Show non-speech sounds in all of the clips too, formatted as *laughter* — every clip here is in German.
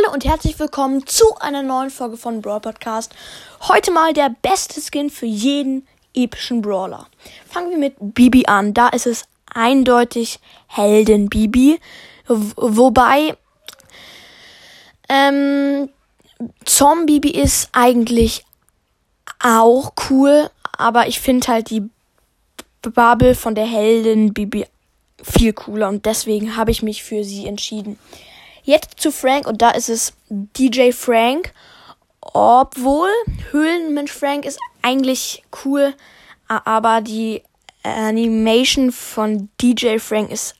Hallo und herzlich willkommen zu einer neuen Folge von Brawl Podcast. Heute mal der beste Skin für jeden epischen Brawler. Fangen wir mit Bibi an. Da ist es eindeutig Helden Bibi. Wobei ähm, Zombie Bibi ist eigentlich auch cool, aber ich finde halt die Bubble von der Heldin Bibi viel cooler und deswegen habe ich mich für sie entschieden. Jetzt zu Frank und da ist es DJ Frank. Obwohl Höhlenmensch Frank ist eigentlich cool, aber die Animation von DJ Frank ist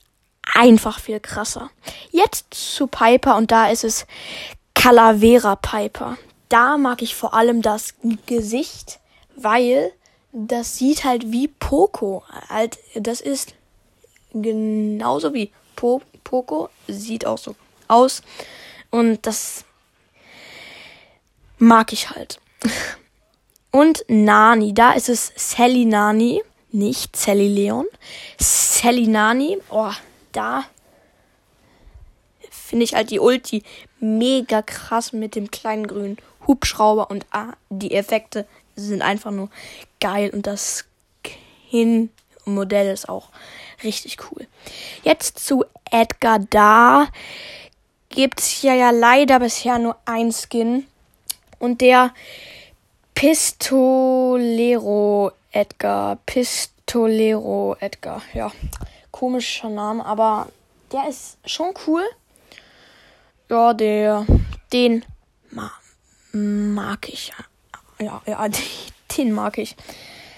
einfach viel krasser. Jetzt zu Piper und da ist es Calavera Piper. Da mag ich vor allem das Gesicht, weil das sieht halt wie Poco. Halt, das ist genauso wie po Poco, sieht auch so aus. Und das mag ich halt. *laughs* Und Nani, da ist es Sally Nani, nicht Sally Leon. Sally Nani, oh, da finde ich halt die Ulti mega krass mit dem kleinen grünen Hubschrauber und ah, die Effekte sind einfach nur geil und das Skin-Modell ist auch richtig cool. Jetzt zu Edgar da gibt es ja, ja leider bisher nur ein Skin. Und der Pistolero Edgar. Pistolero Edgar. Ja, komischer Name, aber der ist schon cool. Ja, der, den ma mag ich. Ja, ja, *laughs* den mag ich.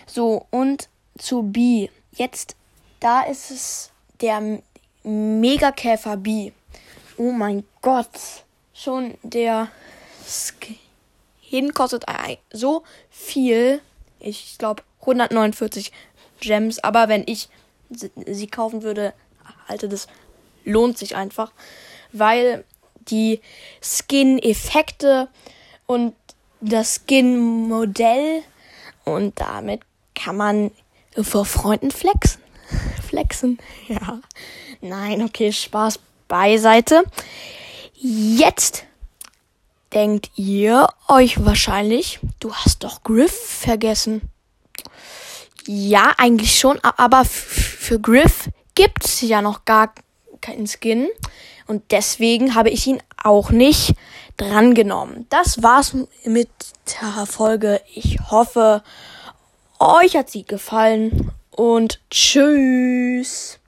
So, und zu B. Jetzt, da ist es der Megakäfer B. Oh mein Gott. Schon der Skin kostet so viel. Ich glaube 149 Gems. Aber wenn ich sie kaufen würde, halte das lohnt sich einfach. Weil die Skin-Effekte und das Skin-Modell und damit kann man vor Freunden flexen. *laughs* Flexen, ja. Nein, okay, Spaß beiseite. Jetzt denkt ihr euch wahrscheinlich, du hast doch Griff vergessen. Ja, eigentlich schon, aber für Griff gibt es ja noch gar keinen Skin. Und deswegen habe ich ihn auch nicht drangenommen. Das war's mit der Folge. Ich hoffe, euch hat sie gefallen und tschüss.